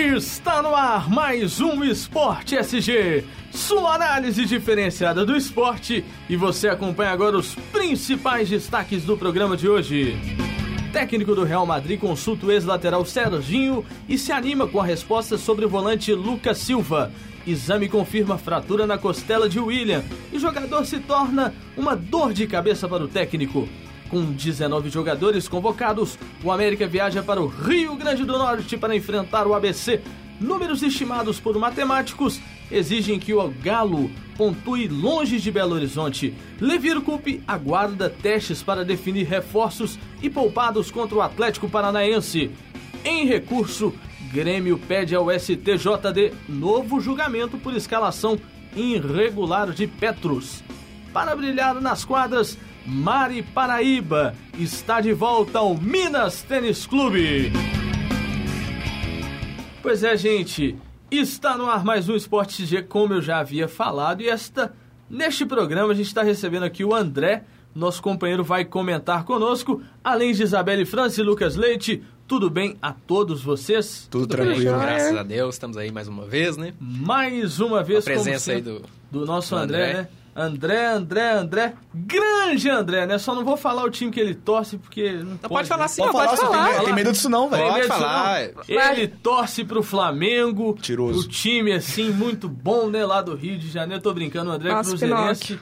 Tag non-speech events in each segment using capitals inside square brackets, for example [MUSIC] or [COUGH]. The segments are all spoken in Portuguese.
Está no ar mais um Esporte SG, sua análise diferenciada do esporte e você acompanha agora os principais destaques do programa de hoje. Técnico do Real Madrid consulta o ex-lateral Serginho e se anima com a resposta sobre o volante Lucas Silva. Exame confirma fratura na costela de William e jogador se torna uma dor de cabeça para o técnico. Com 19 jogadores convocados, o América viaja para o Rio Grande do Norte para enfrentar o ABC. Números estimados por matemáticos exigem que o Galo pontue longe de Belo Horizonte. Levir Coupe aguarda testes para definir reforços e poupados contra o Atlético Paranaense. Em recurso, Grêmio pede ao STJD novo julgamento por escalação irregular de Petros. Para brilhar nas quadras, Mari Paraíba está de volta ao Minas Tênis Clube. Pois é, gente, está no ar mais um Esporte G, como eu já havia falado, e esta neste programa a gente está recebendo aqui o André, nosso companheiro vai comentar conosco, além de Isabelle França e Lucas Leite. Tudo bem a todos vocês? Tudo, Tudo tranquilo. bem, graças a Deus, estamos aí mais uma vez, né? Mais uma vez A presença como aí do, do nosso do André, André. né? André, André, André, grande André, né? Só não vou falar o time que ele torce porque não, Não pode falar né? assim, Pode ó, falar, pode falar. tem, tem medo disso não, velho. Pode Tem medo falar. disso, não? Ele torce pro Flamengo. Tiroso. O time, assim, muito bom, né? Lá do Rio de Janeiro. Tô brincando, o André Nossa, Cruzeirense.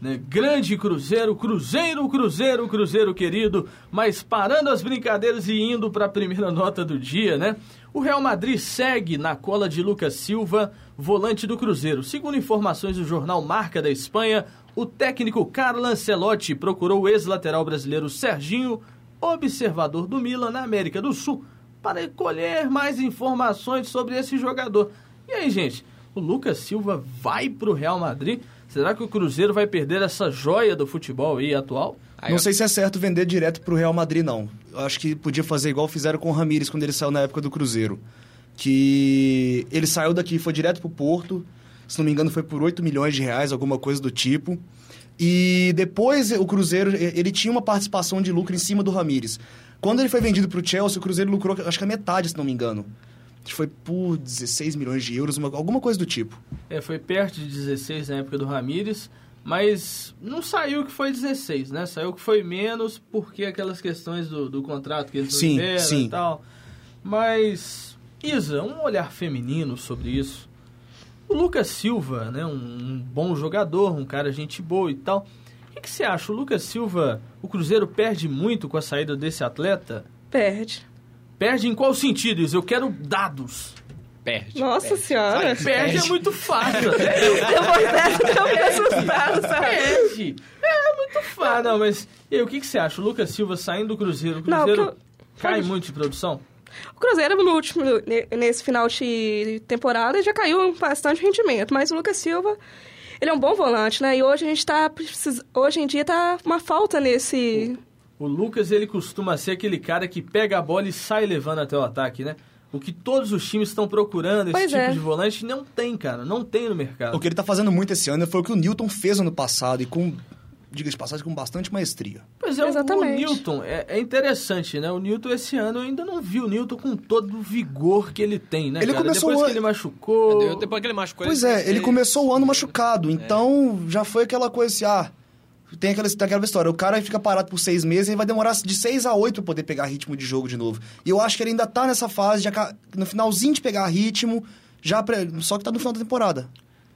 Né? Grande Cruzeiro, Cruzeiro, Cruzeiro, Cruzeiro querido. Mas parando as brincadeiras e indo para a primeira [LAUGHS] nota do dia, né? O Real Madrid segue na cola de Lucas Silva, volante do Cruzeiro. Segundo informações do jornal Marca da Espanha, o técnico Carlo Ancelotti procurou o ex-lateral brasileiro Serginho, observador do Milan na América do Sul, para colher mais informações sobre esse jogador. E aí, gente, o Lucas Silva vai pro Real Madrid? Será que o Cruzeiro vai perder essa joia do futebol aí atual? Aí, não sei se é certo vender direto pro Real Madrid, não. Eu acho que podia fazer igual fizeram com o Ramires quando ele saiu na época do Cruzeiro. Que ele saiu daqui e foi direto pro Porto. Se não me engano, foi por 8 milhões de reais, alguma coisa do tipo. E depois o Cruzeiro, ele tinha uma participação de lucro em cima do Ramires. Quando ele foi vendido pro Chelsea, o Cruzeiro lucrou, acho que a metade, se não me engano. Acho que foi por 16 milhões de euros, uma- alguma coisa do tipo. É, foi perto de 16 na época do Ramires, mas não saiu que foi 16, né? Saiu que foi menos porque aquelas questões do, do contrato que eles Sim, tiveram sim. e tal. Mas, Isa, um olhar feminino sobre isso. O Lucas Silva, né, um, um bom jogador, um cara gente boa e tal. O que, que você acha? O Lucas Silva, o Cruzeiro perde muito com a saída desse atleta? Perde. Perde em qual sentido, Isa? Eu quero dados. Perde. Nossa perde. senhora. Sabe? Perde é muito fácil. Depois [LAUGHS] dessa, eu fico assustada, sabe? Perde. É muito fácil. Não, mas e aí, o que, que você acha? O Lucas Silva saindo do Cruzeiro. O Não, Cruzeiro eu- cai pode- muito de produção? O Cruzeiro, no último, ne- nesse final de temporada, já caiu bastante rendimento. Mas o Lucas Silva, ele é um bom volante, né? E hoje a gente tá... precis- Hoje em dia tá uma falta nesse... O Lucas, ele costuma ser aquele cara que pega a bola e sai levando até o ataque, né? O que todos os times estão procurando, esse Pois tipo é. de volante, não tem, cara. Não tem no mercado. O que ele tá fazendo muito esse ano foi o que o Newton fez ano passado e com, diga de passagem, com bastante maestria. Pois é, o- o Exatamente. Newton, é, é interessante, né? O Newton esse ano eu ainda não vi o Newton com todo o vigor que ele tem, né, Ele cara? começou Depois o que ano- ele machucou... Deu- Depois que ele machucou... Pois é, ele começou o ano machucado, É. então já foi aquela coisa assim, ah, tem aquela, tem aquela história, o cara fica parado por seis meses e vai demorar de seis a oito pra poder pegar ritmo de jogo de novo. E eu acho que ele ainda tá nessa fase, de, no finalzinho de pegar ritmo, já pra- só que tá no final da temporada.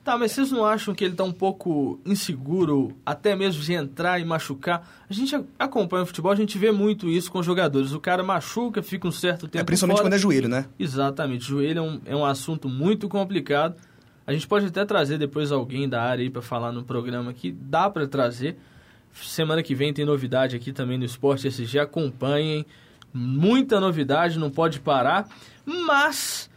Tá, mas vocês não acham que ele tá um pouco inseguro, até mesmo de entrar e machucar? A gente acompanha o futebol, a gente vê muito isso com jogadores. O cara machuca, fica um certo tempo É, principalmente fora. quando é joelho, né? Exatamente, joelho é um, é um assunto muito complicado. A gente pode até trazer depois alguém da área aí pra falar no programa aqui, dá pra trazer. Semana que vem tem novidade aqui também no Esporte SG, acompanhem. Muita novidade, não pode parar. Mas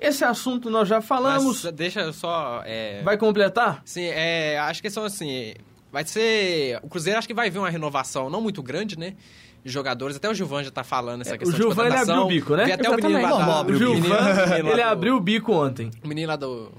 esse assunto nós já falamos. Mas deixa eu só... é, Vai completar? Sim, é, acho que são assim. Vai ser. O Cruzeiro acho que vai ver uma renovação não muito grande, né? De jogadores. Até o Gilvan já tá falando essa É, questão o Gilvan, de ele abriu o bico, né? Vi até o menino lá O Gilvan, menino ele do- abriu o bico ontem. O menino lá do.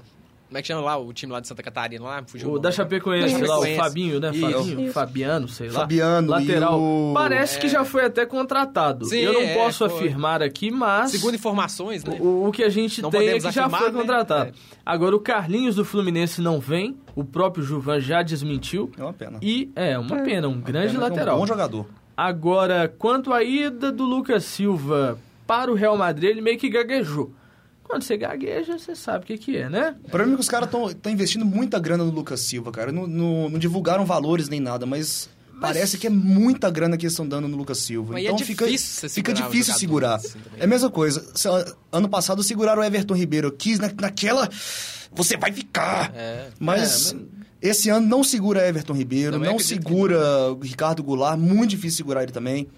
Como é que chama lá o time lá de Santa Catarina? Lá, fugiu O da. Chapecoense, lá, o Chapecoense. Fabinho, né? Isso. Fabinho, Isso. Fabiano, sei lá. Fabiano Lateral. e o- Parece que já foi até contratado. Sim, Eu não é, posso foi. afirmar aqui, mas Segundo informações, né? o, o que a gente Não tem é que já afirmar, foi né? contratado. É. Agora, o Carlinhos do Fluminense não vem, o próprio Juvan já desmentiu. É uma pena. E é uma pena, um grande Pena é lateral. Um bom jogador. Agora, quanto à ida do Lucas Silva para o Real Madrid, ele meio que gaguejou. Quando você gagueja, você sabe o que, que é, né? O problema é que os caras estão investindo muita grana no Lucas Silva, cara. Não, não- não divulgaram valores nem nada, mas, parece que é muita grana que eles estão dando no Lucas Silva. Mas é então fica, difícil fica difícil segurar. assim é a mesma coisa. Ano passado seguraram o Everton Ribeiro. Eu quis na, naquela. Você vai ficar! É. Mas, É, mas- esse ano não segura Everton Ribeiro, Também não que segura o Ricardo Goulart. Muito difícil segurar ele também.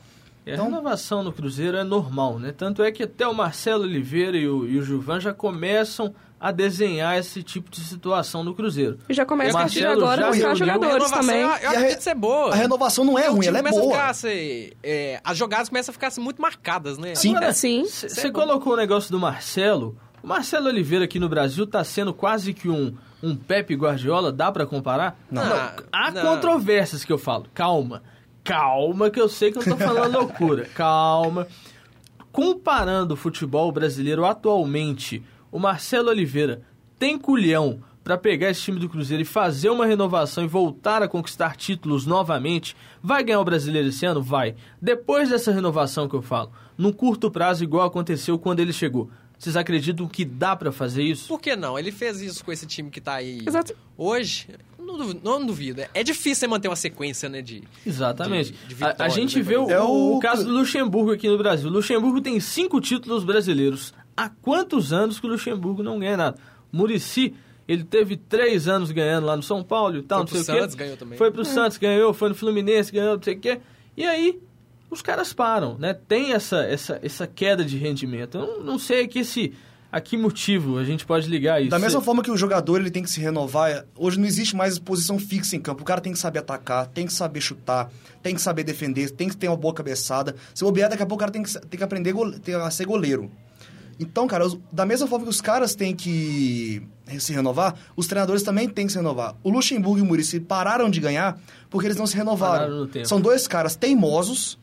A Então- renovação no Cruzeiro é normal, né? Tanto é que até o Marcelo Oliveira e o, e o Gilvan já começam a desenhar esse tipo de situação no Cruzeiro. E já começa a partir de agora já a buscar jogadores também. Eu, eu E a acredito re- ser boa. A renovação não é ruim, ela é boa. A ficar, assim, é, as jogadas começam a ficar assim, muito marcadas, né? Sim. Agora, Sim. é Você bom. colocou o negócio do Marcelo. O Marcelo Oliveira aqui no Brasil tá sendo quase que um, um Pepe Guardiola, dá pra comparar? Não. Há Não. controvérsias que eu falo. Calma. Calma que eu sei que eu tô falando loucura. [LAUGHS] Calma. Comparando o futebol brasileiro atualmente, o Marcelo Oliveira tem culhão pra pegar esse time do Cruzeiro e fazer uma renovação e voltar a conquistar títulos novamente. Vai ganhar o brasileiro esse ano? Vai. Depois dessa renovação que eu falo, num curto prazo, igual aconteceu quando ele chegou. Vocês acreditam que dá pra fazer isso? Por que não? Ele fez isso com esse time que tá aí Exato. hoje. Não duvido, não duvido. É difícil você manter uma sequência, né? De, Exatamente. de- de a, a vitórias, gente né, vê o, exemplo. o É o- caso do Luxemburgo aqui no Brasil. O Luxemburgo tem cinco títulos brasileiros. Há quantos anos que o Luxemburgo não ganha nada? Murici, ele teve três anos ganhando lá no São Paulo e tal, Foi não sei o quê. Santos, ganhou também. Foi pro Santos, ganhou, foi no Fluminense, ganhou, não sei o quê. E aí, os caras param, né? Tem essa, essa, essa queda de rendimento. Eu não, não sei a que, esse, a que motivo a gente pode ligar isso. Da mesma forma que o jogador ele tem que se renovar, hoje não existe mais posição fixa em campo. O cara tem que saber atacar, tem que saber chutar, tem que saber defender, tem que ter uma boa cabeçada. Se bobear, daqui a pouco o cara tem que, tem que aprender gole- tem a ser goleiro. Então, cara, da mesma forma que os caras têm que se renovar, os treinadores também têm que se renovar. O Luxemburgo e o Muricy pararam de ganhar porque eles não se renovaram. São dois caras teimosos,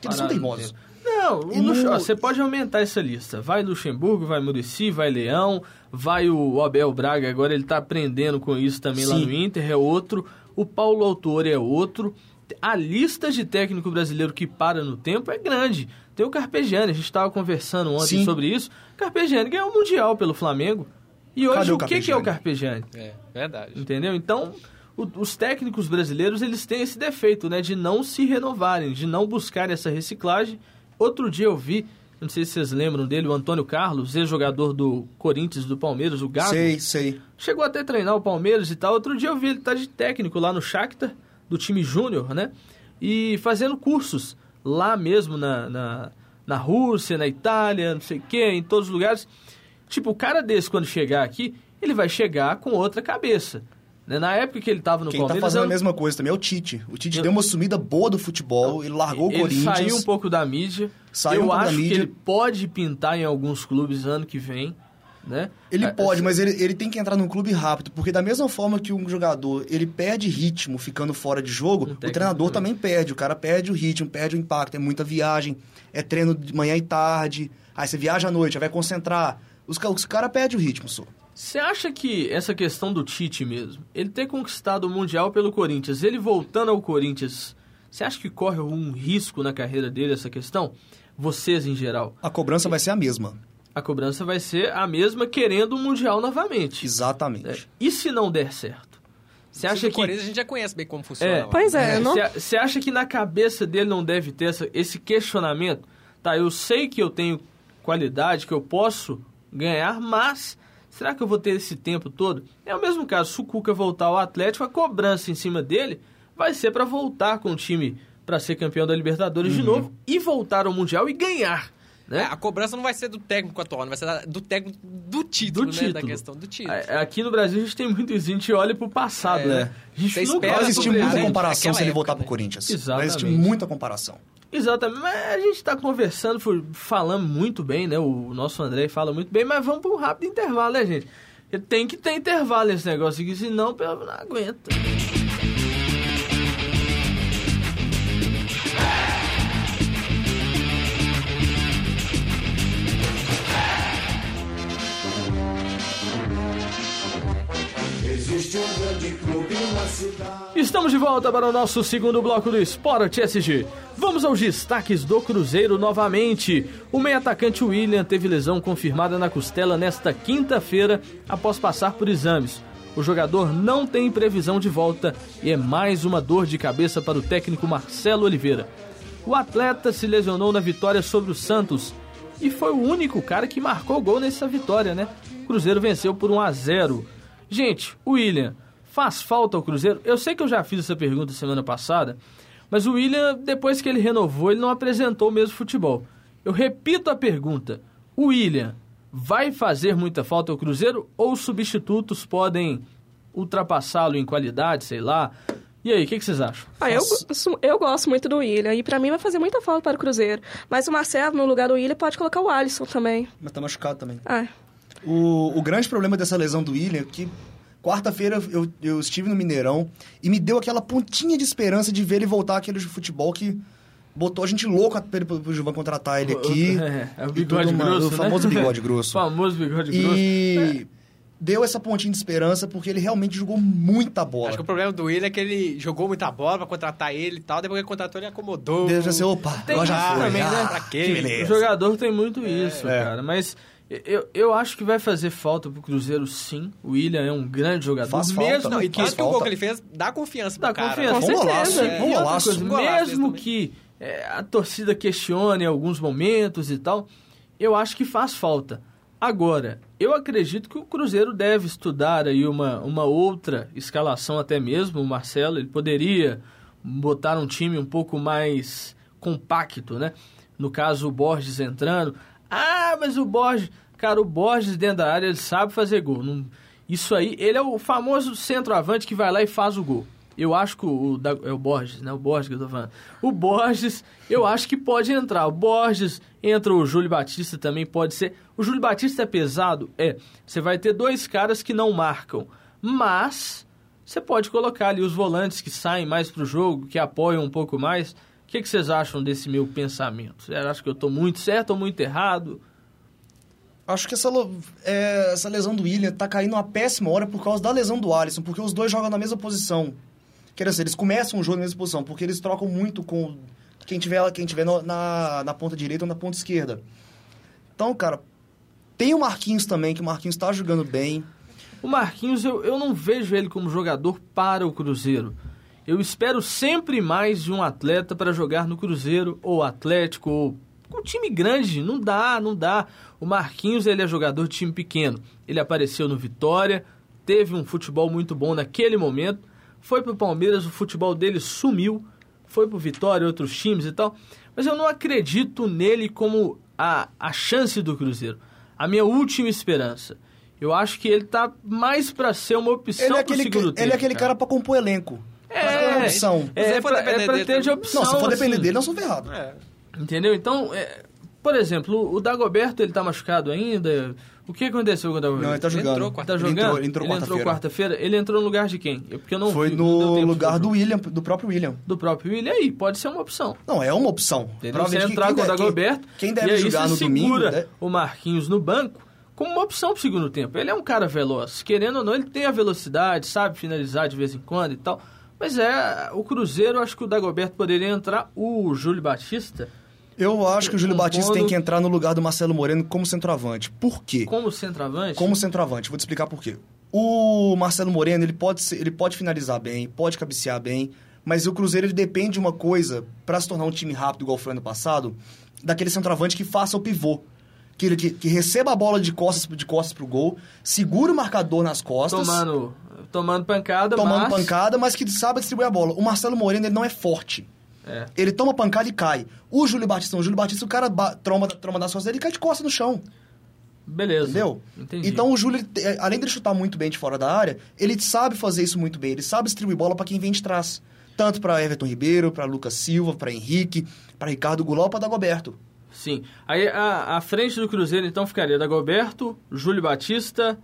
que eles são teimosos. Não, o E Lux- no- ó, você pode aumentar essa lista. Vai Luxemburgo, vai Murici, vai Leão, vai o Abel Braga, agora ele tá aprendendo com isso também lá Sim. no Inter, é outro. O Paulo Autori é outro. A lista de técnico brasileiro que para no tempo é grande. Tem o Carpegiani, a gente estava conversando ontem Sim. sobre isso. Carpegiani ganhou o Mundial pelo Flamengo. E hoje Cadê o o que, que é o Carpegiani? É, verdade. Entendeu? Então, o- os técnicos brasileiros, eles têm esse defeito, né? De não se renovarem, de não buscarem essa reciclagem. Outro dia eu vi, não sei se vocês lembram dele, o Antônio Carlos, ex-jogador do Corinthians, do Palmeiras, o Gago. Sei, sei. Chegou até a treinar o Palmeiras e tal. Outro dia eu vi ele tá de técnico lá no Shakhtar, do time júnior, né? E fazendo cursos lá mesmo na, na, na Rússia, na Itália, não sei o quê, em todos os lugares. Tipo, o cara desse, quando chegar aqui, ele vai chegar com outra cabeça. Né? Na época que ele tava no Quem tá Palmeiras... fazendo eu- a mesma coisa também é o Tite. O Tite Eu- deu uma sumida boa do futebol, ele largou o ele Corinthians. saiu um pouco da mídia. Saiu eu um acho que mídia. ele pode pintar em alguns clubes ano que vem, né? Ele É, pode, assim, mas ele, ele tem que entrar num clube rápido, porque da mesma forma que um jogador ele perde ritmo ficando fora de jogo, o treinador também. perde. O cara perde o ritmo, perde o impacto, é muita viagem, é treino de manhã e tarde, aí você viaja à noite, aí vai concentrar. Os, os caras perdem o ritmo, só. Você acha que essa questão do Tite mesmo, ele ter conquistado o Mundial pelo Corinthians, ele voltando ao Corinthians, você acha que corre algum risco na carreira dele essa questão? Vocês em geral. A cobrança vai ser a mesma. A cobrança vai ser a mesma querendo o Mundial novamente. Exatamente. É, E se não der certo? Você acha o que Corinthians a gente já conhece bem como funciona É. Pois é, não... Você acha que na cabeça dele não deve ter essa- esse questionamento? Tá, eu sei que eu tenho qualidade, que eu posso ganhar, mas será que eu vou ter esse tempo todo? É o mesmo caso, se o Cuca voltar ao Atlético, a cobrança em cima dele vai ser para voltar com o time para ser campeão da Libertadores Uhum. de novo e voltar ao Mundial e ganhar, É, né? a cobrança não vai ser do técnico atual, não vai ser da- do técnico do título, Do né? Da título. questão do título. A- Aqui no Brasil a gente tem muito isso, a gente olha pro passado, É. né? A gente Você espera Vai existir muita comparação se ele época, voltar né? pro Corinthians. Vai Exatamente. existir muita comparação. Exatamente, mas a gente tá conversando, foi- falando muito bem, né? O nosso André fala muito bem, mas vamos para um rápido intervalo, né, gente? Ele tem que ter intervalo nesse negócio aqui, senão pelo- não aguenta. Estamos de volta para o nosso segundo bloco do Sport SG. Vamos aos destaques do Cruzeiro novamente. O meio-atacante William teve lesão confirmada na costela nesta quinta-feira após passar por exames. O jogador não tem previsão de volta e é mais uma dor de cabeça para o técnico Marcelo Oliveira. O atleta se lesionou na vitória sobre o Santos e foi o único cara que marcou gol nessa vitória, né? O Cruzeiro venceu por 1 a 0. Gente, o William faz falta ao Cruzeiro? Eu sei que eu já fiz essa pergunta semana passada, mas o William, depois que ele renovou, ele não apresentou o mesmo futebol. Eu repito a pergunta: o William vai fazer muita falta ao Cruzeiro ou os substitutos podem ultrapassá-lo em qualidade, sei lá? E aí, o que, que vocês acham? Ah, eu, gosto- eu gosto muito do William e pra mim vai fazer muita falta para o Cruzeiro. Mas o Marcelo, no lugar do William, pode colocar o Alisson também. Mas tá machucado também. Ah, O, o grande problema dessa lesão do William é que quarta-feira eu, eu estive no Mineirão e me deu aquela pontinha de esperança de ver ele voltar àquele futebol que botou a gente louco pra ele- pro Gilvan contratar ele aqui. [LAUGHS] É, é o E bigode tudo [LAUGHS] grosso, O famoso né? bigode grosso. famoso bigode grosso. E deu essa pontinha de esperança porque ele realmente jogou muita bola. Acho que o problema do William é que ele jogou muita bola pra contratar ele e tal. Depois que ele contratou, ele acomodou. Deus já sei, opa, Tem agora já foi. também, ah, né? Pra quê? que O beleza. jogador tem muito isso, É. cara. Mas eu, eu acho que vai fazer falta pro Cruzeiro, sim. O William é um grande jogador. Faz mesmo. Não, e que tanto que o gol que ele fez dá confiança dá pro cara. confiança. Com um certeza. E Um golaço. coisa, Um golaço mesmo que é, a torcida questione em alguns momentos e tal, eu acho que faz falta. Agora, eu acredito que o Cruzeiro deve estudar aí uma, uma outra escalação até mesmo. O Marcelo, ele poderia botar um time um pouco mais compacto, né? No caso, o Borges entrando. Ah, mas o Borges... Cara, o Borges dentro da área, ele sabe fazer gol. Não- Isso aí, ele é o famoso centroavante que vai lá e faz o gol. Eu acho que o, é o Borges, né? O Borges que eu tô falando. O Borges, eu acho que pode entrar. O Borges, entra o Júlio Batista também, pode ser. O Júlio Batista é pesado? É. Você vai ter dois caras que não marcam. Mas, você pode colocar ali os volantes que saem mais pro jogo, que apoiam um pouco mais. O que, que vocês acham desse meu pensamento? Vocês acham que eu tô muito certo ou muito errado? Acho que essa, é, essa lesão do William tá caindo uma péssima hora por causa da lesão do Alisson, porque os dois jogam na mesma posição. Quer dizer, eles começam o jogo na mesma posição, porque eles trocam muito com quem tiver, quem tiver no- na, na ponta direita ou na ponta esquerda. Então, cara, tem o Marquinhos também, que o Marquinhos tá jogando bem. O Marquinhos, eu, eu não vejo ele como jogador para o Cruzeiro. Eu espero sempre mais de um atleta para jogar no Cruzeiro, ou Atlético, ou um time grande. Não dá, não dá. O Marquinhos, ele é jogador de time pequeno. Ele apareceu no Vitória, teve um futebol muito bom naquele momento. Foi pro Palmeiras, o futebol dele sumiu. Foi pro Vitória, outros times e tal. Mas eu não acredito nele como a, a chance do Cruzeiro. A minha última esperança. Eu acho que ele tá mais pra ser uma opção Ele é pro aquele, segundo ele tempo. é aquele cara pra compor elenco. É, Mas é uma opção. É, Se é for pra, depender é pra dele ter de opção. Não, se for depender assim. dele, nós somos ferrados. É. Entendeu? Então, é, por exemplo, o Dagoberto, ele tá machucado ainda. O que aconteceu com o Dagoberto? Não, ele tá jogando. entrou Tá Ele jogando? entrou, ele entrou quarta-feira. quarta-feira. Ele entrou no lugar de quem? Eu- Porque eu não Foi vi, no lugar do. William, do próprio William. do próprio William. E aí, pode ser uma opção. Não, é uma opção. Entendeu? Você entrar com o Dagoberto Quem e deve aí jogar no domingo... segura né? o Marquinhos no banco como uma opção pro segundo tempo. Ele é um cara veloz. Querendo ou não, ele tem a velocidade, sabe finalizar de vez em quando e tal. Mas é, o Cruzeiro, acho que o Dagoberto poderia entrar. O Júlio Batista, Eu acho que o Júlio Batista tem que entrar no lugar do Marcelo Moreno como centroavante. Por quê? como centroavante, Como centroavante. Vou te explicar por quê. O Marcelo Moreno, ele pode, ser- ele pode finalizar bem, pode cabecear bem, mas o Cruzeiro ele depende de uma coisa para se tornar um time rápido, igual foi ano passado, daquele centroavante que faça o pivô. Que, ele, que, que receba a bola de costas, de costas pro gol, segura o marcador nas costas, tomando, tomando pancada, tomando mas... pancada, mas que sabe distribuir a bola. O Marcelo Moreno, ele não é forte. É. Ele toma pancada e cai. O Júlio Batista, o Júlio Batista, o cara ba- tromba, tromba das costas dele e cai de costas no chão. Beleza. Entendeu? Entendi. Então o Júlio, ele te- além de chutar muito bem de fora da área, ele sabe fazer isso muito bem. Ele sabe distribuir bola para quem vem de trás. Tanto para Everton Ribeiro, para Lucas Silva, para Henrique, para Ricardo Goulart, para Dagoberto. Sim. Aí a, a frente do Cruzeiro, então, ficaria Dagoberto, Júlio Batista,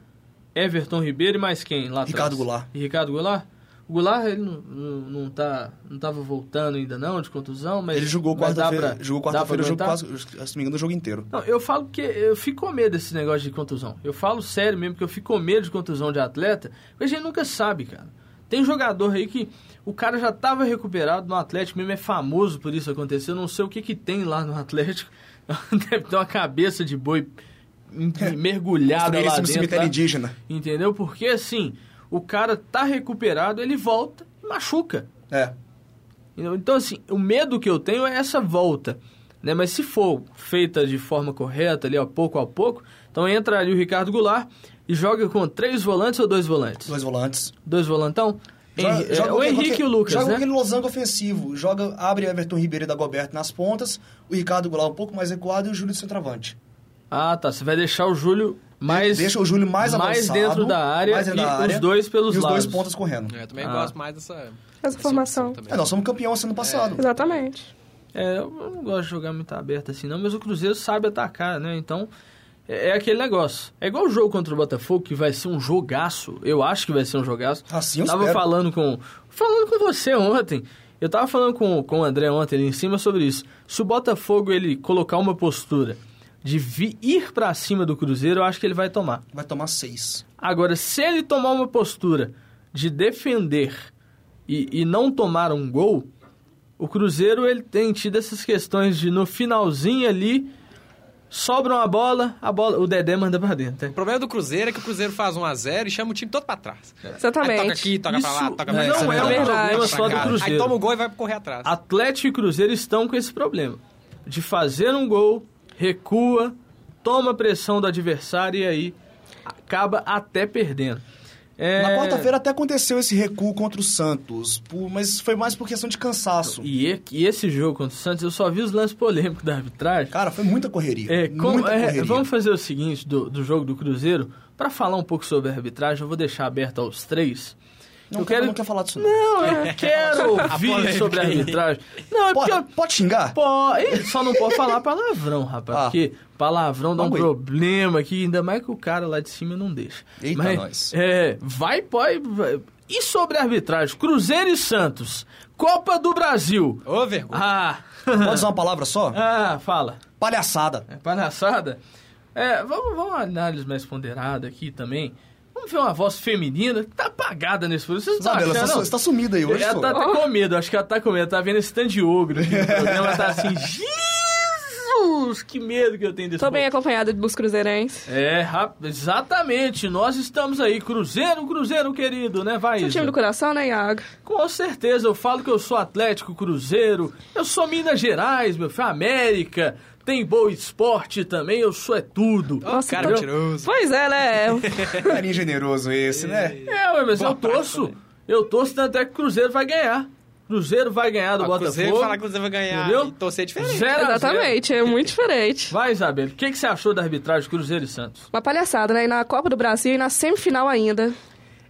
Everton Ribeiro e mais quem lá atrás? Ricardo Goulart. E Ricardo Goulart? O Goulart, ele não, não, não, tá, não tava voltando ainda não, de contusão, mas... Ele jogou quarta-feira, jogou dá pra quarta-feira, o jogo aguentar? quase, se não me engano, o jogo inteiro. Não, eu falo que eu fico com medo desse negócio de contusão. Eu falo sério mesmo, que eu fico com medo de contusão de atleta, porque a gente nunca sabe, cara. Tem jogador aí que o cara já estava recuperado no Atlético, mesmo é famoso por isso acontecer. Eu não sei o que que tem lá no Atlético. [LAUGHS] Deve ter uma cabeça de boi em- mergulhada lá dentro. cemitério lá. indígena. Entendeu? Porque assim, o cara tá recuperado, ele volta e machuca. É. Então, assim, o medo que eu tenho é essa volta. Né? Mas se for feita de forma correta, ali, ó, pouco a pouco, então entra ali o Ricardo Goulart e joga com três volantes ou dois volantes? Dois volantes. Dois volantão? Henri- é, o com Henrique e o Lucas, Joga né? com aquele losango ofensivo. Joga, abre Everton Ribeiro e Dagoberto nas pontas, o Ricardo Goulart um pouco mais recuado e o Júlio de centroavante. Ah, tá. Você vai deixar o Júlio mais, Deixa o Júlio mais avançado. dentro da área mais e dentro da área, os dois pelos E os lados. dois pontas correndo. Eu também Ah. gosto mais dessa... Essa formação. É, nós somos campeões ano passado. Exatamente. É, eu não gosto de jogar muito aberto assim, não, mas o Cruzeiro sabe atacar, né? Então, é, é aquele negócio. É igual o jogo contra o Botafogo, que vai ser um jogaço. Eu acho que vai ser um jogaço. Assim eu Tava espero. falando com. Falando com você ontem. Eu tava falando com, com o André ontem ali em cima sobre isso. Se o Botafogo ele colocar uma postura de vi- ir pra cima do Cruzeiro, eu acho que ele vai tomar. Vai tomar seis. Agora, se ele tomar uma postura de defender e, e não tomar um gol, o Cruzeiro ele tem tido essas questões de no finalzinho ali sobra uma bola, a bola, o Dedé manda pra dentro. O né? problema do Cruzeiro é que o Cruzeiro faz 1x0 e chama o time todo pra trás. Aí Exatamente. toca aqui, toca pra lá, Isso toca pra não cá. é um verdade. problema só do cá. Aí Cruzeiro. toma o gol e vai correr atrás. Atlético e Cruzeiro estão com esse problema de fazer um gol, recua, toma pressão do adversário e aí acaba até perdendo. É, Na quarta-feira até aconteceu esse recuo contra o Santos, por- mas foi mais por questão de cansaço. E, e- esse jogo contra o Santos, eu só vi os lances polêmicos da arbitragem. Cara, foi muita correria. É, como- muita é, correria. vamos fazer o seguinte do, do jogo do Cruzeiro. Para falar um pouco sobre a arbitragem, eu vou deixar aberto aos três. Não, eu quero... não quer falar disso não. Não, eu [LAUGHS] quero ouvir sobre a arbitragem. Não, é. Pode, eu- pode xingar? Pô, e só não pode falar palavrão, rapaz. Ah. Porque palavrão dá um problema aqui, ainda mais que o cara lá de cima não deixa. Eita, Mas, nós. É, vai, pode. vai. E sobre a arbitragem? Cruzeiro e Santos. Copa do Brasil. Ô, vergonha. Ah, Pode usar uma palavra só? [LAUGHS] ah, fala. Palhaçada. É palhaçada? É, vamos, vamos uma análise mais ponderada aqui também. Vamos ver uma voz feminina que tá apagada nesse programa. Vocês não Isabela, você, achando? tá- você tá sumida aí hoje, Ela tá até com medo, acho que ela tá com medo. Tá vendo esse tanto de ogro aqui no [LAUGHS] programa, tá assim, Jesus, que medo que eu tenho desse Tô bem povo. acompanhada dos cruzeirenses. É, exatamente, nós estamos aí, Cruzeiro, Cruzeiro querido, né, vai Seu time do coração, né, Iago? Com certeza, eu falo que eu sou Atlético Cruzeiro, eu sou Minas Gerais, meu filho, América, tem Boa Esporte também, eu sou é tudo. Nossa, cara tô- mentiroso. Pois é, né? [LAUGHS] Carinho generoso esse, né? É, mas Boa eu torço, eu torço tanto é que o Cruzeiro vai ganhar. Cruzeiro vai ganhar do Botafogo. Cruzeiro falar que o Cruzeiro vai ganhar Entendeu? e torcer diferente. Zero. Exatamente, é muito diferente. Vai, Isabel, o que, que você achou da arbitragem Cruzeiro e Santos? Uma palhaçada, né? E na Copa do Brasil e na semifinal ainda.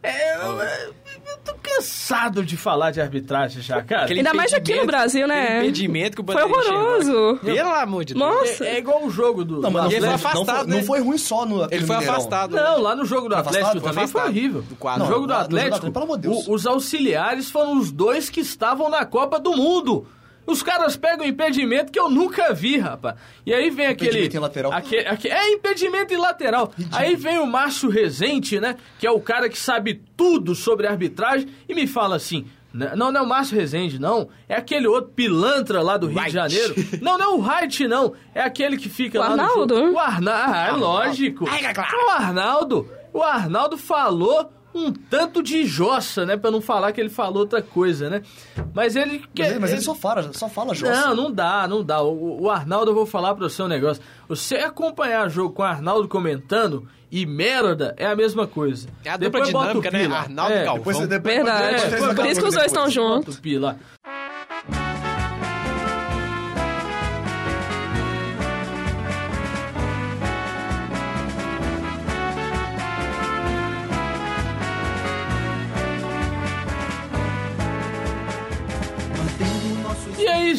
É, eu, eu tô cansado de falar de arbitragem já, cara. Aquele Ainda mais aqui no Brasil, né? impedimento que o Foi horroroso. Pelo amor de Deus. Nossa. É, é igual o jogo do, Não, mas não ele foi, Atlético. não, foi, afastado, não né? foi ruim só no Ele foi Mineirão. afastado. Não, lá no jogo do Foi Atlético afastado? também Foi foi afastado. horrível. Do quadro. No jogo do Atlético, pelo amor de Deus. os auxiliares foram os dois que estavam na Copa do Mundo. Os caras pegam impedimento que eu nunca vi, rapaz. E aí vem aquele. Impedimento em lateral. aque- aque- é impedimento em lateral. Aí vem o Márcio Rezende, né? Que é o cara que sabe tudo sobre arbitragem e me fala assim. "N- Não, não é o Márcio Rezende, não. É aquele outro pilantra lá do Rio de Wright. Janeiro. [LAUGHS] Não, não é o Wright, não. É aquele que fica O lá no. Arnaldo? jogo. O Arnaldo. Ah, é lógico. Ai, é claro. O Arnaldo. O Arnaldo falou um tanto de jossa, né? Pra não falar que ele falou outra coisa, né? Mas ele... Mas, quer- ele, mas ele só fala, só fala Jossa. Não, não dá, não dá. O, o Arnaldo, eu vou falar pra você um negócio. Você acompanhar jogo com o Arnaldo comentando e merda é a mesma coisa. É a dupla Depois dinâmica, né? Arnaldo é, Galvão. Depois, você- depois, Verdade. depois- É, depois- por Por isso que os dois estão depois. juntos.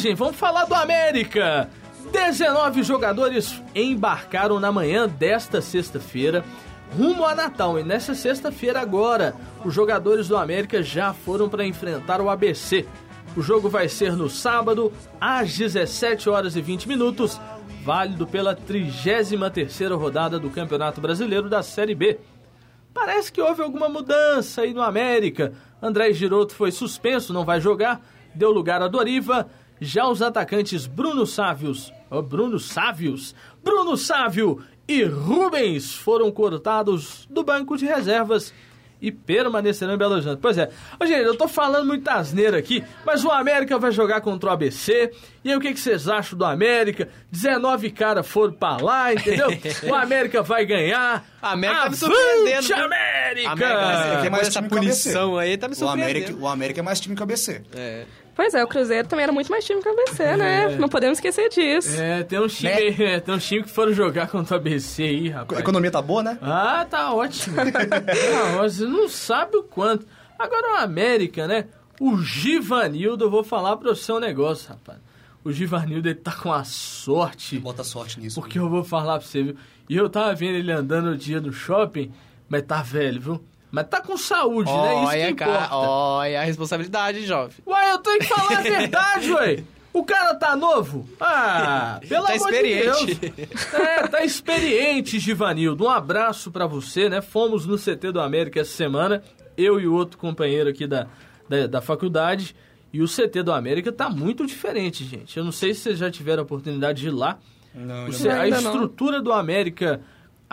Gente, vamos falar do América. 19 jogadores embarcaram na manhã desta sexta-feira rumo a Natal. E nessa sexta-feira agora, os jogadores do América já foram para enfrentar o ABC. O jogo vai ser no sábado, às 17 horas e 20 minutos, válido pela 33ª rodada do Campeonato Brasileiro da Série B. Parece que houve alguma mudança aí no América. André Giroto foi suspenso, não vai jogar, deu lugar a Doriva. Já os atacantes Bruno Sávios, oh, Bruno Sávios, Bruno Sávio e Rubens foram cortados do banco de reservas e permanecerão em Belo Horizonte. Pois é. Ô, gente, eu tô falando muita asneira aqui, mas o América vai jogar contra o ABC. E aí, o que, que vocês acham do América? 19 caras foram pra lá, entendeu? [LAUGHS] o América vai ganhar. A América tá me surpreendendo, viu? América! América, é mais essa punição aí tá me O América, surpreendendo. o América é mais time que o ABC. É. Pois é, o Cruzeiro também era muito mais time que o ABC, né? Não podemos esquecer disso. É, tem uns times Né? tem uns time que foram jogar contra o ABC aí, A rapaz. economia tá boa, né? Ah, tá ótimo. [LAUGHS] tá, você não sabe o quanto. Agora o América, né? O Givanildo, eu vou falar pra você um negócio, rapaz. O Givanildo, ele tá com a sorte. Bota sorte nisso. Porque eu vou falar pra você, viu? E eu tava vendo ele andando no dia no shopping, mas tá velho, viu? Mas tá com saúde, né? Isso que Olha, importa. cara, olha a responsabilidade, jovem. Ué, eu tenho que falar a [LAUGHS] verdade, ué. O cara tá novo? Ah, pelo Tá amor experiente. de Deus. É, tá experiente, Givanildo. Um abraço pra você, né? Fomos no CT do América essa semana, eu e o outro companheiro aqui da, da, da faculdade. E o CT do América tá muito diferente, gente. Eu não sei se vocês já tiveram a oportunidade de ir lá. Não, O não. a Ainda não. estrutura do América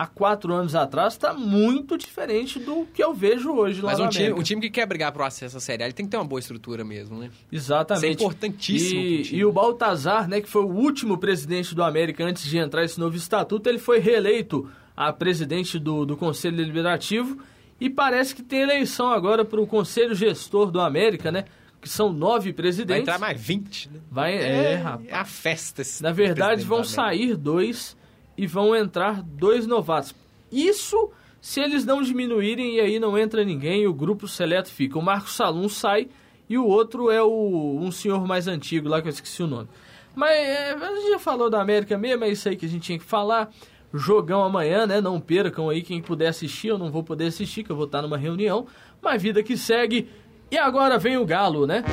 há quatro anos atrás tá muito diferente do que eu vejo hoje lá Mas um time, um time que quer brigar pro acesso à Série A, ele tem que ter uma boa estrutura mesmo, né? Exatamente. Isso é importantíssimo E, e o Baltazar, né, que foi o último presidente do América antes de entrar esse novo estatuto, ele foi reeleito a presidente do, do Conselho Deliberativo e parece que tem eleição agora para o Conselho Gestor do América, né? Que são nove Vai presidentes. entrar mais 20, né? Vai- é, rapaz. É a festa. esse Na verdade, vão sair dois e vão entrar dois novatos. Isso se eles não diminuírem e aí não entra ninguém o grupo seleto fica. O Marcos Salum sai e o outro é o, um senhor mais antigo lá que eu esqueci o nome. Mas é, a gente já falou da América mesmo, é isso aí que a gente tinha que falar. Jogão amanhã, né? Não percam aí quem puder assistir. Eu não vou poder assistir, que eu vou estar numa reunião. Mas vida que segue. E agora vem o Galo, né?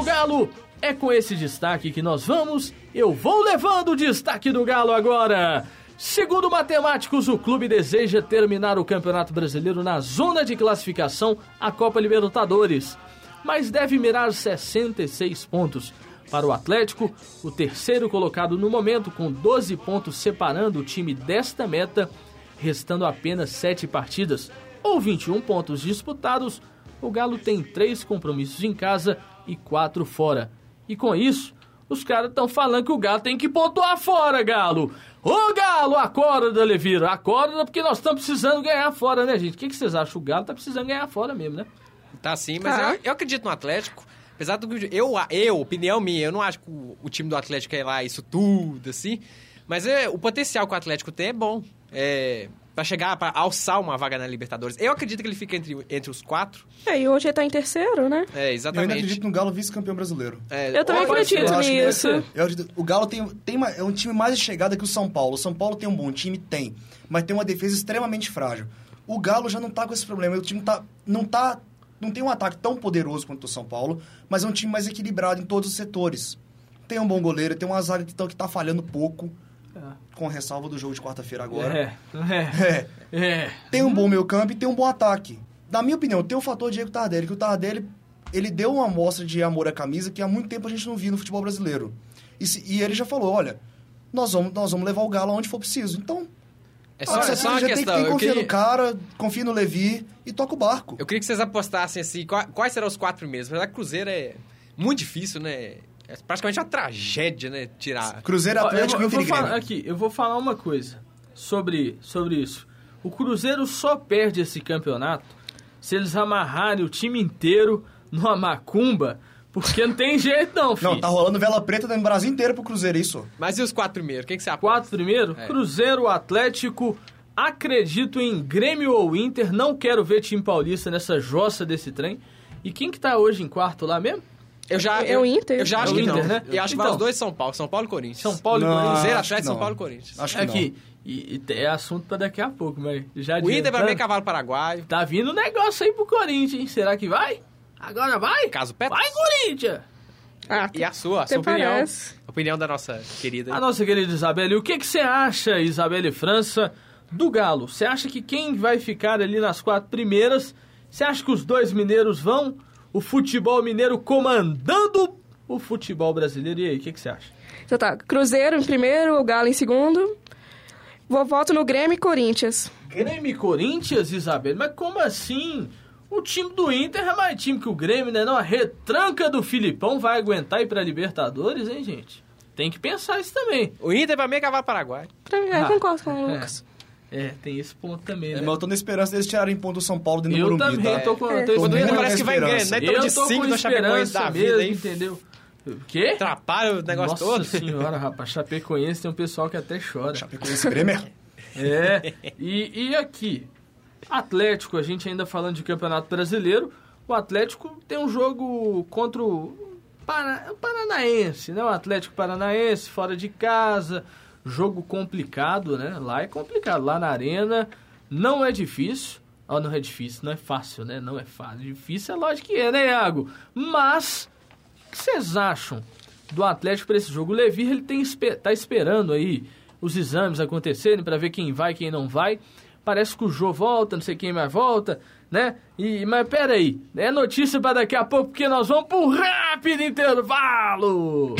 O Galo é com esse destaque que nós vamos. Eu vou levando o destaque do Galo agora. Segundo matemáticos, o clube deseja terminar o Campeonato Brasileiro na zona de classificação à Copa Libertadores, mas deve mirar 66 pontos. Para o Atlético, o terceiro colocado no momento, com 12 pontos separando o time desta meta, restando apenas 7 partidas ou 21 pontos disputados, o Galo tem 3 compromissos em casa e 4 fora. E com isso, os caras estão falando que o Galo tem que pontuar fora, Galo! Ô Galo, acorda, Levira, acorda porque nós estamos precisando ganhar fora, né, gente? O que, que vocês acham? O Galo tá precisando ganhar fora mesmo, né? Tá sim, mas Tá. eu, eu acredito no Atlético. Apesar do que eu, eu, opinião minha, eu não acho que o, o time do Atlético é lá isso tudo, assim. Mas é, o potencial que o Atlético tem é bom. É, pra chegar, pra alçar uma vaga na Libertadores. Eu acredito que ele fica entre, entre os quatro. É, e hoje ele tá em terceiro, né? É, Eu ainda exatamente. acredito no Galo vice-campeão brasileiro. É, Eu também acredito nisso. ser. Eu acredito- o Galo tem, tem uma- é um time mais de chegada que o São Paulo. O São Paulo tem um bom time? Tem. Mas tem uma defesa extremamente frágil. O Galo já não tá com esse problema. O time tá, não tá. Não tem um ataque tão poderoso quanto o São Paulo, mas é um time mais equilibrado em todos os setores. Tem um bom goleiro, tem uma zaga que tá, que tá falhando pouco, com ressalva do jogo de quarta-feira agora. É, é, É. é. Tem um bom meio campo e tem um bom ataque. Na minha opinião, tem o fator Diego Tardelli, que o Tardelli, ele deu uma amostra de amor à camisa que há muito tempo a gente não via no futebol brasileiro. E, se- e ele já falou, olha, nós vamos, nós vamos levar o Galo aonde for preciso. Então, É só, é só uma já tem, questão. tem que eu, confiar queria, no cara, confia no Levi e toca o barco. eu queria que vocês apostassem assim, qua- quais serão os quatro primeiros. Na verdade, Cruzeiro é muito difícil, né? É praticamente uma tragédia, né? Tirar. Cruzeiro, Ó, eu, Atlético, vou- eu Inter vou falar aqui, eu vou falar uma coisa sobre, sobre isso. O Cruzeiro só perde esse campeonato se eles amarrarem o time inteiro numa macumba, porque não tem [LAUGHS] jeito não, filho. Não, tá rolando vela preta no Brasil inteiro pro Cruzeiro, isso. Mas e os quatro primeiros? Quem que você aposta? Quatro primeiro, É. Cruzeiro, Atlético, acredito em Grêmio ou Inter, não quero ver time paulista nessa jossa desse trem. E quem que tá hoje em quarto lá mesmo? Eu já, É o Inter? Eu já acho É o que Inter, né? Eu acho que vai Então. os dois São Paulo. São Paulo e Corinthians. São Paulo e Não. Corinthians. Que Atlético, São. Paulo e Corinthians. Acho que Aqui, e, e é assunto pra daqui a pouco, mas já O Inter pra mim é adiantando, cavalo paraguaio. Tá vindo um negócio aí pro Corinthians, hein? Será que vai? Agora vai? Caso Petros. Vai, Corinthians! Ah, E a sua, a sua opinião. parece. A opinião da nossa querida. A nossa querida Isabelle, o que, que você acha, Isabelle França, do Galo? Você acha que quem vai ficar ali nas quatro primeiras? Você acha que os dois mineiros vão? O futebol mineiro comandando o futebol brasileiro. E aí, o que, que você acha? Então tá, Cruzeiro em primeiro, o Galo em segundo. Vou voto no Grêmio e Corinthians. Grêmio e Corinthians, Isabelle? Mas como assim? O time do Inter é mais time que o Grêmio, né? Não, a retranca do Filipão vai aguentar ir pra Libertadores, hein, gente? Tem que pensar isso também. O Inter pra mim é cavalo paraguaio. Pra mim, Ah, eu concordo com o é. Lucas. É, tem esse ponto também, É, né? mas eu tô na esperança deles tirarem ponto do São Paulo dentro do Eu Morumbi, também tá? tô com... É. tô parece que vai ganhar. é tão Eu de tô 5 com esperança da vida mesmo, aí. entendeu? O quê? Atrapalha o negócio Nossa todo. senhora, rapaz, Chapecoense tem um pessoal que até chora. Chapecoense Bremer. [LAUGHS] É, e, e aqui, Atlético, a gente ainda falando de Campeonato Brasileiro, o Atlético tem um jogo contra o Paranaense, né? O Atlético Paranaense, fora de casa, jogo complicado, né? Lá é complicado, lá na arena não é difícil. Ó, não é difícil, não é fácil, né? Não é fácil. Difícil é lógico que é, né, Iago? Mas, o que vocês acham do Atlético para esse jogo? O Levi, ele tem, tá esperando aí os exames acontecerem para ver quem vai, quem não vai. Parece que o Jô volta, não sei quem mais volta, né? E, mas peraí, é notícia para daqui a pouco, porque nós vamos para um rápido intervalo!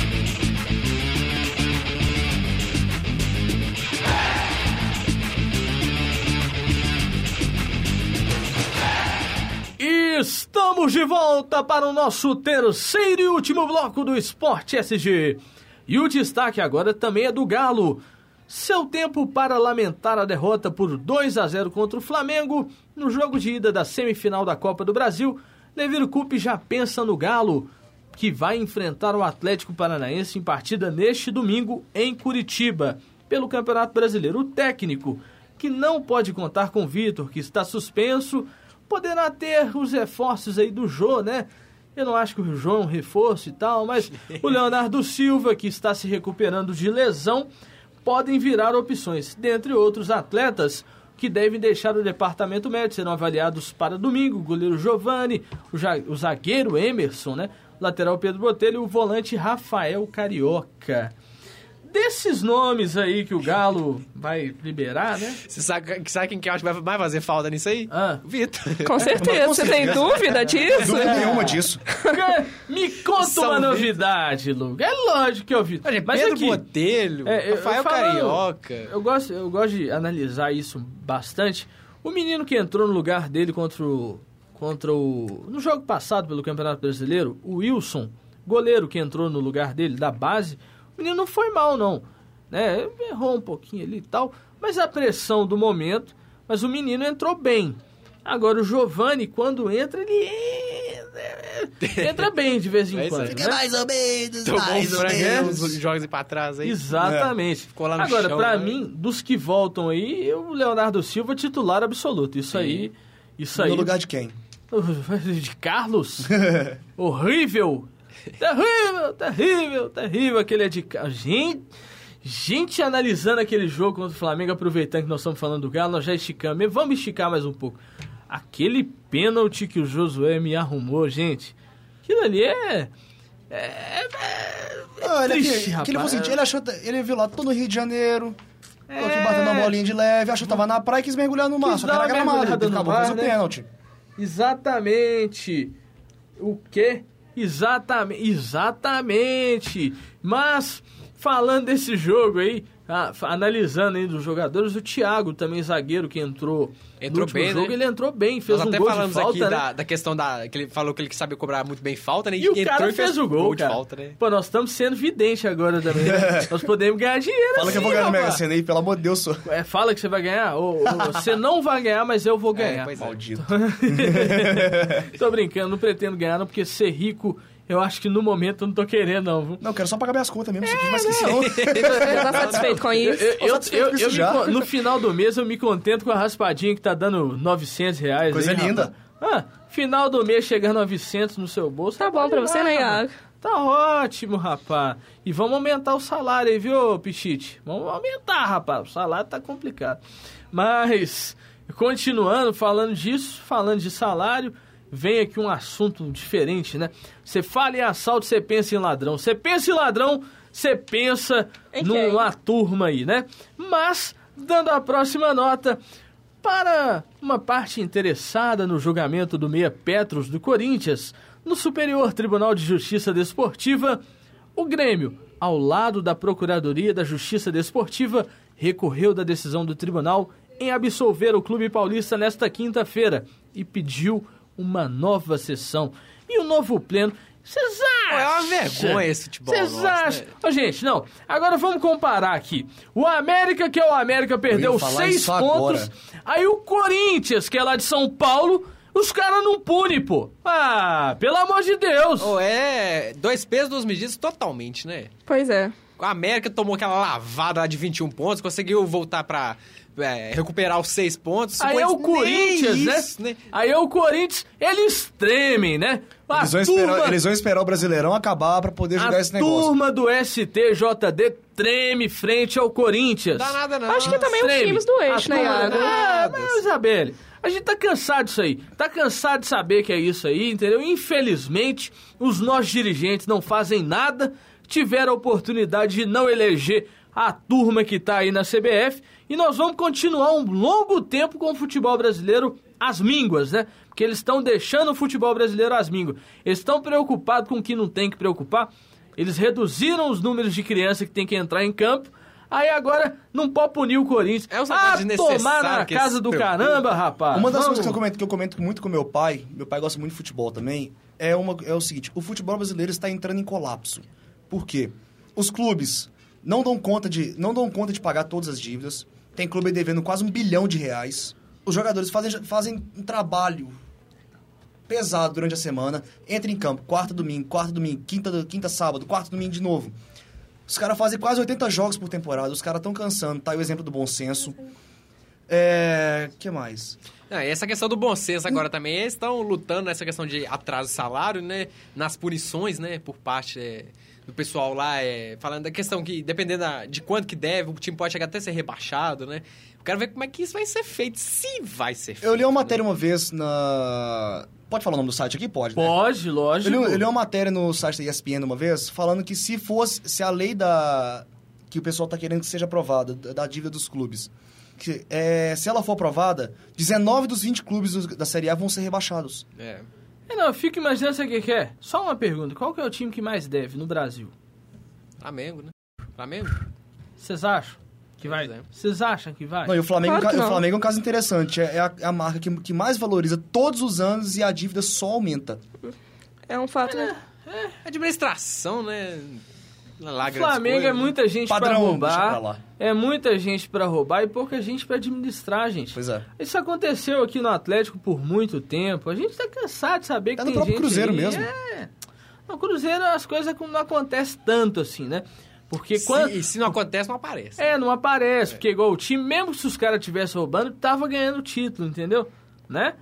Estamos de volta para o nosso terceiro e último bloco do Esporte SG. E o destaque agora também é do Galo. Seu tempo para lamentar a derrota por 2 a 0 contra o Flamengo no jogo de ida da semifinal da Copa do Brasil, Leviro Cup já pensa no Galo, que vai enfrentar o Atlético Paranaense em partida neste domingo em Curitiba, pelo Campeonato Brasileiro. O técnico, que não pode contar com o Vitor, que está suspenso, poderá ter os reforços aí do Jô, né? Eu não acho que o Jô é um reforço e tal, mas [LAUGHS] o Leonardo Silva, que está se recuperando de lesão, podem virar opções. Dentre outros atletas que devem deixar o departamento médico serão avaliados para domingo, o goleiro Giovani, o, ja- o zagueiro Emerson, né? O lateral Pedro Botelho e o volante Rafael Carioca. Desses nomes aí que o Galo vai liberar, né? Você sabe, sabe quem que eu acho que vai mais fazer falta nisso aí? Ah. Vitor. Com certeza. Você tem dúvida disso? Dúvida nenhuma disso. Me conta São uma Vitor. novidade, Luke. É lógico que eu vi. Olha, Mas Pedro aqui, Botelho, É, eu- Rafael falando- Carioca. Eu gosto, eu gosto de analisar isso bastante. O menino que entrou no lugar dele contra o. Contra o. No jogo passado pelo Campeonato Brasileiro, o Wilson, goleiro que entrou no lugar dele, da base, menino não foi mal, não. Né? Errou um pouquinho ali e tal. Mas a pressão do momento. Mas o menino entrou bem. Agora o Giovani, quando entra, ele. [LAUGHS] Entra bem de vez em É quando. aí. né? mais ou menos, Tomou um frango é. uns jogos pra trás aí. Exatamente. Ficou lá no Agora, chão, pra né? mim, dos que voltam aí, o Leonardo Silva titular absoluto. Isso aí. Isso aí. No lugar de quem? [LAUGHS] de Carlos? [LAUGHS] Horrível! Terrível, terrível, terrível aquele é de Carlos. Gente, gente analisando aquele jogo contra o Flamengo, aproveitando que nós estamos falando do Galo, nós já esticamos. Vamos esticar mais um pouco. Aquele pênalti que o Josué me arrumou, gente. Aquilo ali é. É. é, Ah, ele, triste, que rapaz. assim, ele achou, ele viu lá, tô no Rio de Janeiro, É. batendo uma bolinha de leve, achou que tava na praia e quis mergulhar no mar, Quis só que era gramado, acabou mar, fez o né? pênalti. Exatamente. O quê? Exatamente. Exatamente. Mas, falando desse jogo aí, ah, analisando aí dos jogadores, o Thiago também, zagueiro que entrou, Entrou no bem, jogo, né? ele entrou bem, fez Nós um até gol de falamos falta, aqui né? da, da questão da. que ele falou que ele sabe cobrar muito bem falta, né? E o entrou cara e fez o gol, de cara. falta, né? Pô, nós estamos sendo vidente agora também, né? [LAUGHS] nós podemos ganhar dinheiro Fala que eu assim, vou ganhar no Mega. Sena aí, pelo amor de Deus, sou. É, fala que você vai ganhar? Ou, ou você não vai ganhar, mas eu vou ganhar. É, pois é. Maldito. [LAUGHS] tô brincando, não pretendo ganhar, não, porque ser rico, eu acho que no momento eu não tô querendo, não, viu? Não, quero só pagar minhas contas mesmo, É, mais que não. Você [LAUGHS] tá satisfeito com Eu, isso? eu, eu, eu- eu me já. con- no final do mês eu me contento com a raspadinha que tá dando 900 reais. Coisa aí, linda. Ah, Final do mês chegando a 900 no seu bolso. Tá bom pra você, né, Iago? Tá ótimo, rapaz. E vamos aumentar o salário aí, viu, Pichite? Vamos aumentar, rapaz. O salário tá complicado. Mas, continuando, falando disso, falando de salário, vem aqui um assunto diferente, né? Você fala em assalto, você pensa em ladrão. Você pensa em ladrão, você pensa quem? numa turma aí, né? Mas, dando a próxima nota, para uma parte interessada no julgamento do Meia Petros do Corinthians, no Superior Tribunal de Justiça Desportiva, o Grêmio, ao lado da Procuradoria da Justiça Desportiva, recorreu da decisão do tribunal em absolver o Clube Paulista nesta quinta-feira e pediu uma nova sessão e um novo pleno. Vocês acham? É uma vergonha esse futebol Vocês acham? né? Ô, gente, não. Agora vamos comparar aqui. O América, que é o América, perdeu seis pontos. agora. Aí o Corinthians, que é lá de São Paulo, os caras não punem, pô. Ah, pelo amor de Deus. Ou é dois pesos, duas medidas totalmente, né? Pois é. A América tomou aquela lavada lá de 21 pontos, conseguiu voltar pra é, recuperar os seis pontos. Aí é o Corinthians, isso, né? Aí é o Corinthians, eles tremem, né? A Eles vão, turma, esperar, eles vão esperar o Brasileirão acabar pra poder jogar a esse negócio. turma do STJD treme frente ao Corinthians. Não dá nada não. Acho que também os Treme. times do eixo, A né, turma- Iago? Ah, mas, Isabelle, a gente tá cansado disso aí. Tá cansado de saber que é isso aí, entendeu? Infelizmente, os nossos dirigentes não fazem nada, tiveram a oportunidade de não eleger a turma que tá aí na CBF e nós vamos continuar um longo tempo com o futebol brasileiro às mínguas, né? Porque eles estão deixando o futebol brasileiro às mínguas. Eles estão preocupados com o que não tem que preocupar. Eles reduziram os números de criança que tem que entrar em campo. Aí agora não pode punir o Corinthians. É um ah, tomar na casa do caramba, rapaz. Uma das Vamos- coisas que eu, comento, que eu comento muito com meu pai, meu pai gosta muito de futebol também, é, uma, é o seguinte: o futebol brasileiro está entrando em colapso. Por quê? Os clubes não dão conta de, não dão conta de pagar todas as dívidas. Tem clube devendo quase um bilhão de reais. Os jogadores fazem, fazem um trabalho pesado durante a semana, entra em campo, quarta domingo, quarta domingo, quinta, quinta sábado, quarta domingo de novo. Os caras fazem quase 80 jogos por temporada, os caras estão cansando, tá aí o exemplo do bom senso. É. que mais? Ah, essa questão do bom senso agora também, eles estão lutando nessa questão de atraso salário, né? Nas punições, né? Por parte é, do pessoal lá, é, falando da questão que, dependendo da- de quanto que deve, o time pode chegar até a ser rebaixado, né? Eu quero ver como é que isso vai ser feito, se vai ser feito. Eu li uma né? matéria uma vez na. Pode falar o nome do site aqui? Pode. né? Pode, Eu lógico. li, eu li uma matéria no site da ESPN uma vez falando que se fosse. Se a lei da. que o pessoal tá querendo que seja aprovada, da da dívida dos clubes. Que, é, se ela for aprovada, 19 dos 20 clubes da Série A vão ser rebaixados. É. É, não, eu fico imaginando sabe o que é. Só uma pergunta. Qual que é o time que mais deve no Brasil? Flamengo, né? Flamengo? Vocês acham que vai? É. Vocês acham que vai? Não, e o Flamengo, Claro que o. Flamengo é um caso interessante. É, é a, é a marca que, que mais valoriza todos os anos e a dívida só aumenta. É um fato, né? Administração, né? Lá, O grandes Flamengo é coisas, né? muita gente pra pra roubar. lá. É muita gente pra roubar e pouca gente pra administrar, gente. Pois é. Isso aconteceu aqui no Atlético por muito tempo. A gente tá cansado de saber que É no tem próprio gente Cruzeiro aí- mesmo. É. No Cruzeiro as coisas não acontecem tanto assim, né? Porque Se, quando... e se não acontece, não aparece. É, não aparece, porque igual o time, mesmo se os caras estivessem roubando, tava ganhando o título, entendeu? Né?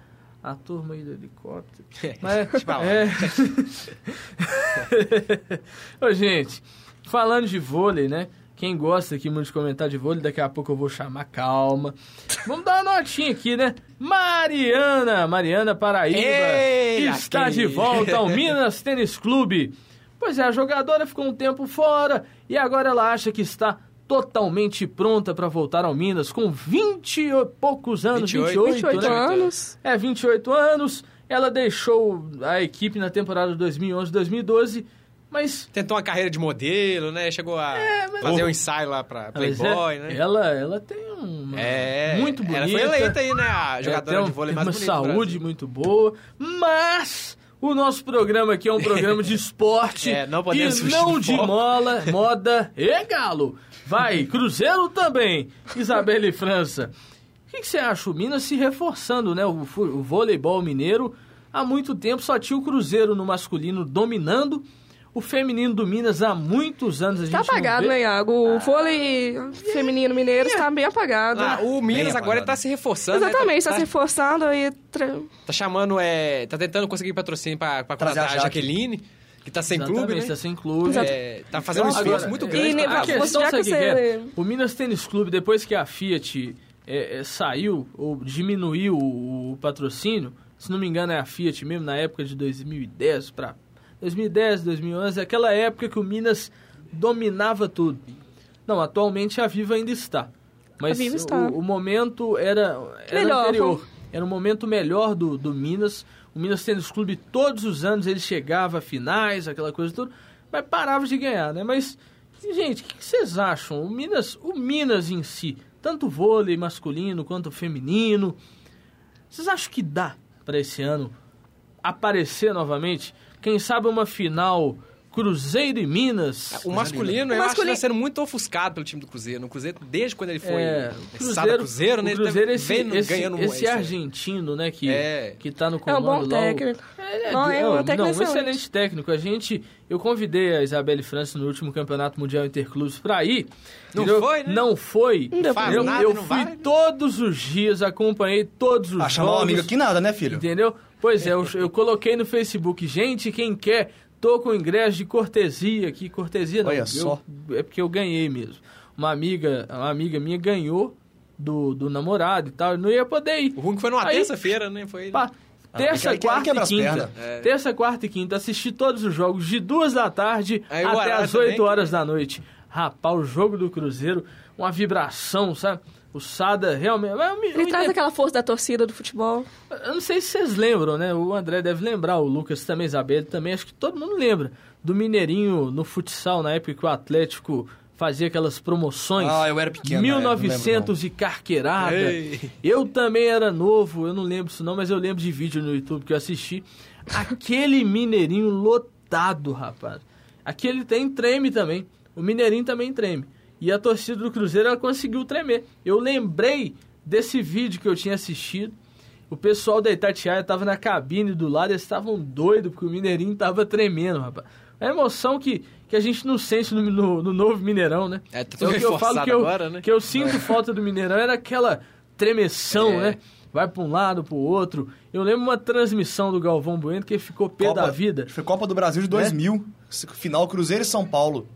A turma aí do helicóptero. Mas, [LAUGHS] Deixa pra lá. é... [LAUGHS] Ô, gente, falando de vôlei, né? Quem gosta aqui muito de comentar de vôlei, daqui a pouco eu vou chamar, calma. Vamos dar uma notinha aqui, né? Mariana, Mariana Paraíba, Ei, está aqui. de volta ao Minas Tênis Clube. Pois é, a jogadora ficou um tempo fora e agora ela acha que está totalmente pronta para voltar ao Minas com 20 e poucos anos, 28, 28, 28 né? anos. É, 28 anos. Ela deixou a equipe na temporada 2011-2012, mas Tentou uma carreira de modelo, né? Chegou a mas- fazer um ensaio lá pra Playboy, é- né? ela, ela tem um É, muito bonita. Ela foi eleita aí, né? A É, jogadora tem de um- vôlei tem mais uma bonita do saúde muito boa, mas o nosso programa aqui é um programa de [LAUGHS] esporte É, não podemos e não de foco. mola, moda e galo. Vai, Cruzeiro também. Isabelle França. O que, que você acha? O Minas se reforçando, né? O, o voleibol mineiro há muito tempo só tinha o Cruzeiro no masculino dominando. O feminino do Minas há muitos anos a gente Tá apagado, não vê. né, Iago? O vôlei feminino mineiro está bem apagado. Ah, o Minas Bem agora apagado. tá se reforçando. né? Exatamente, Tá, está se reforçando e... tra- tá chamando, é, tá tentando conseguir patrocínio Trazer contratar a a Jaque. Jaqueline, que tá sem Exatamente, clube, né? tá sem clube. É, tá fazendo um esforço Agora, muito é, grande. e pra A questão, já que é? O Minas Tênis Clube, depois que a Fiat é, é, saiu ou diminuiu o, o patrocínio, se não me engano é a Fiat mesmo, na época de 2010 para 2010, 2011, aquela época que o Minas dominava tudo. Não, atualmente a Viva ainda está. Mas está. O, o momento era, era Melhor, anterior. vamos- Era um momento melhor do, do Minas. O Minas Tênis Clube, todos os anos, ele chegava a finais, aquela coisa toda, mas parava de ganhar, né? Mas, gente, o que vocês acham? O Minas, o Minas em si, tanto vôlei masculino quanto feminino, vocês acham que dá para esse ano aparecer novamente? Quem sabe uma final Cruzeiro e Minas? O masculino, O eu acho que masculino- tá sendo muito ofuscado pelo time do Cruzeiro. No Cruzeiro, desde quando ele foi É, é, Sada Cruzeiro, né? o Cruzeiro ele esse, tá vendo, esse, ganhando esse esse- argentino, né, que, É. que tá no É um comando bom lá. o- técnico. É, Não, é um não, técnico um excelente. técnico. A gente, eu convidei a Isabelle França no último Campeonato Mundial Interclubes pra ir. Não entendeu? foi, né? Não foi. Não ir. Nada, eu não fui vai. todos os dias, acompanhei todos os Ah, chamar um jogos. amigo aqui nada, né, filho? Entendeu? Pois é, eu, eu coloquei no Facebook, gente, quem quer, tô com ingresso de cortesia aqui, cortesia não. Olha eu- só. É porque eu ganhei mesmo. Uma amiga, uma amiga minha ganhou do, do namorado e tal, eu não ia poder ir. O ruim que foi numa terça-feira, né? Foi... Pá, terça, aí que- aí quarta e quinta. É. Terça, quarta e quinta, assisti todos os jogos de duas da tarde Aí até as 8 também. horas da noite. Rapaz, o jogo do Cruzeiro, uma vibração, sabe? O Sada realmente. Ele traz aquela força da torcida do futebol. eu não sei se vocês lembram, né? O André deve lembrar, o Lucas também, Isabel também, acho que todo mundo lembra do Mineirinho no futsal, na época que o Atlético fazia aquelas promoções. Ah, eu era pequeno, né? 1900 e carqueirada. Ei. Eu também era novo, eu não lembro isso não, mas eu lembro de vídeo no YouTube que eu assisti. Aquele Mineirinho lotado, rapaz. Aquele tem treme também. O Mineirinho também treme. E a torcida do Cruzeiro ela conseguiu tremer. Eu lembrei desse vídeo que eu tinha assistido. O pessoal da Itatiaia tava na cabine do lado, eles estavam doidos porque o Mineirinho tava tremendo, rapaz. É uma emoção que, que a gente não sente no, no- no novo Mineirão, né? É, tá tudo o que eu falo que eu, agora, né? que eu sinto falta do Mineirão era aquela tremeção, É. né? Vai pra um lado, pro outro. Eu lembro uma transmissão do Galvão Bueno que ele ficou pé da vida. Foi Copa do Brasil de 2000. Final Cruzeiro e São Paulo.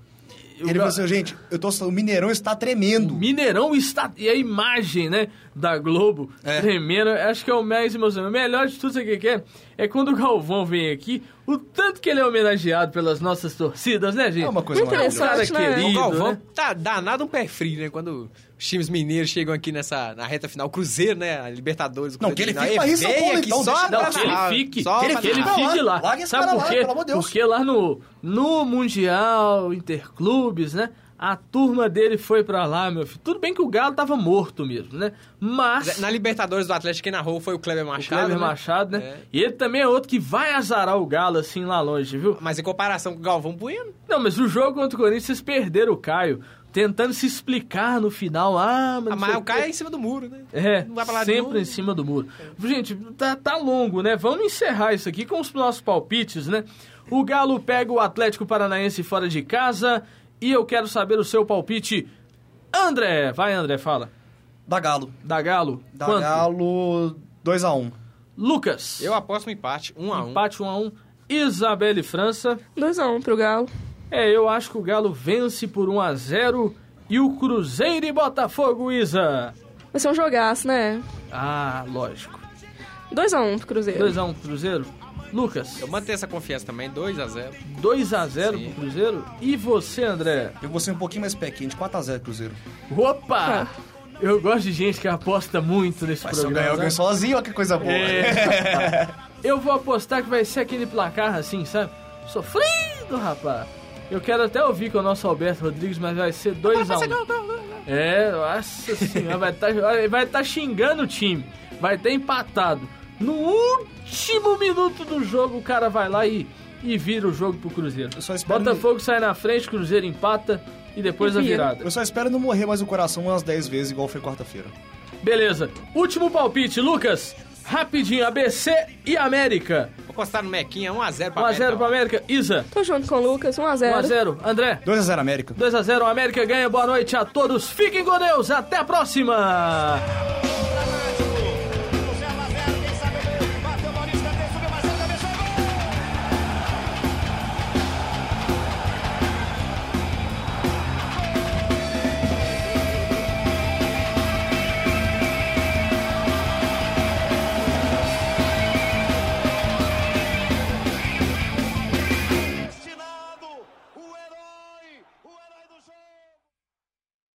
O Ele falou assim, gente, eu tô, o Mineirão está O tremendo. Mineirão está. E a imagem, né? Da Globo É. tremendo. Acho que é o mais emocionante. O melhor de tudo, sabe o que que é? É quando o Galvão vem aqui, o tanto que ele é homenageado pelas nossas torcidas, né, gente? É uma coisa Muito maravilhosa. cara interessante, né? querido. O Galvão né? tá danado um pé frio, né? Quando os times mineiros chegam aqui nessa na reta final, o Cruzeiro, né? A Libertadores. o Não, que ele fique pra é Rio São Paulo, aqui então, só pra Não, que ele fique, só que pra ele, que ele pra lá. fique lá. Esse Sabe cara por lá, quê? pelo amor de Deus. Porque lá no, no Mundial Interclubes, né? A turma dele foi pra lá, meu filho. Tudo bem que o Galo tava morto mesmo, né? Mas... Na Libertadores do Atlético, quem narrou foi o Kleber O Machado. Kleber né? Machado, né? É. E ele também é outro que vai azarar o Galo, assim, lá longe, viu? Mas em comparação com o Galvão Bueno, Não, mas o jogo contra o Corinthians, vocês perderam o Caio. Tentando se explicar no final. Ah, mas. a não mas o Caio é em cima do muro, né? É, sempre em cima do muro. Gente, tá, tá longo, né? Vamos encerrar isso aqui com os nossos palpites, né? O Galo pega o Atlético Paranaense fora de casa e eu quero saber o seu palpite. André, vai André, fala. Da Galo. Da Galo. Da Quanto? Galo 2x1. Lucas. Eu aposto um empate, um a um. Empate 1 a 1 Isabelle França. 2x1 pro Galo. É, eu acho que o Galo vence por 1 a 0 e o Cruzeiro e Botafogo, Isa. Vai ser um jogaço, né? Ah, lógico. 2x1 pro Cruzeiro. 2 a 1 pro Cruzeiro. Lucas, Eu mantenho essa confiança também, 2 a 0 2 a 0 Sim. pro Cruzeiro. E você, André? Eu vou ser um pouquinho mais pé quente, 4x0 Cruzeiro. Opa! Eu gosto de gente que aposta muito nesse Mas se eu programa. ganhar, eu ganho sabe? sozinho, olha que coisa boa. É. eu vou apostar que vai ser aquele placar assim, sabe? Sofrido, rapaz. Eu quero até ouvir com o nosso Alberto Rodrigues, mas vai ser 2x1. É, nossa senhora, vai estar vai tá xingando o time. Vai ter empatado. No último minuto do jogo, o cara vai lá e, e vira o jogo pro Cruzeiro. Eu só espero Botafogo sai na frente, Cruzeiro empata e depois E a vira. virada. Eu só espero não morrer mais o coração umas 10 vezes, igual foi quarta-feira. Beleza. Último palpite, Lucas. Rapidinho, ABC e América. apostar no Mequinha, 1x0 pra 1x0 pro América. Isa, Tô junto com o Lucas, 1x0. 1x0. André, 2x0 América. 2x0. América ganha. Boa noite a todos. Fiquem com Deus. Até a próxima.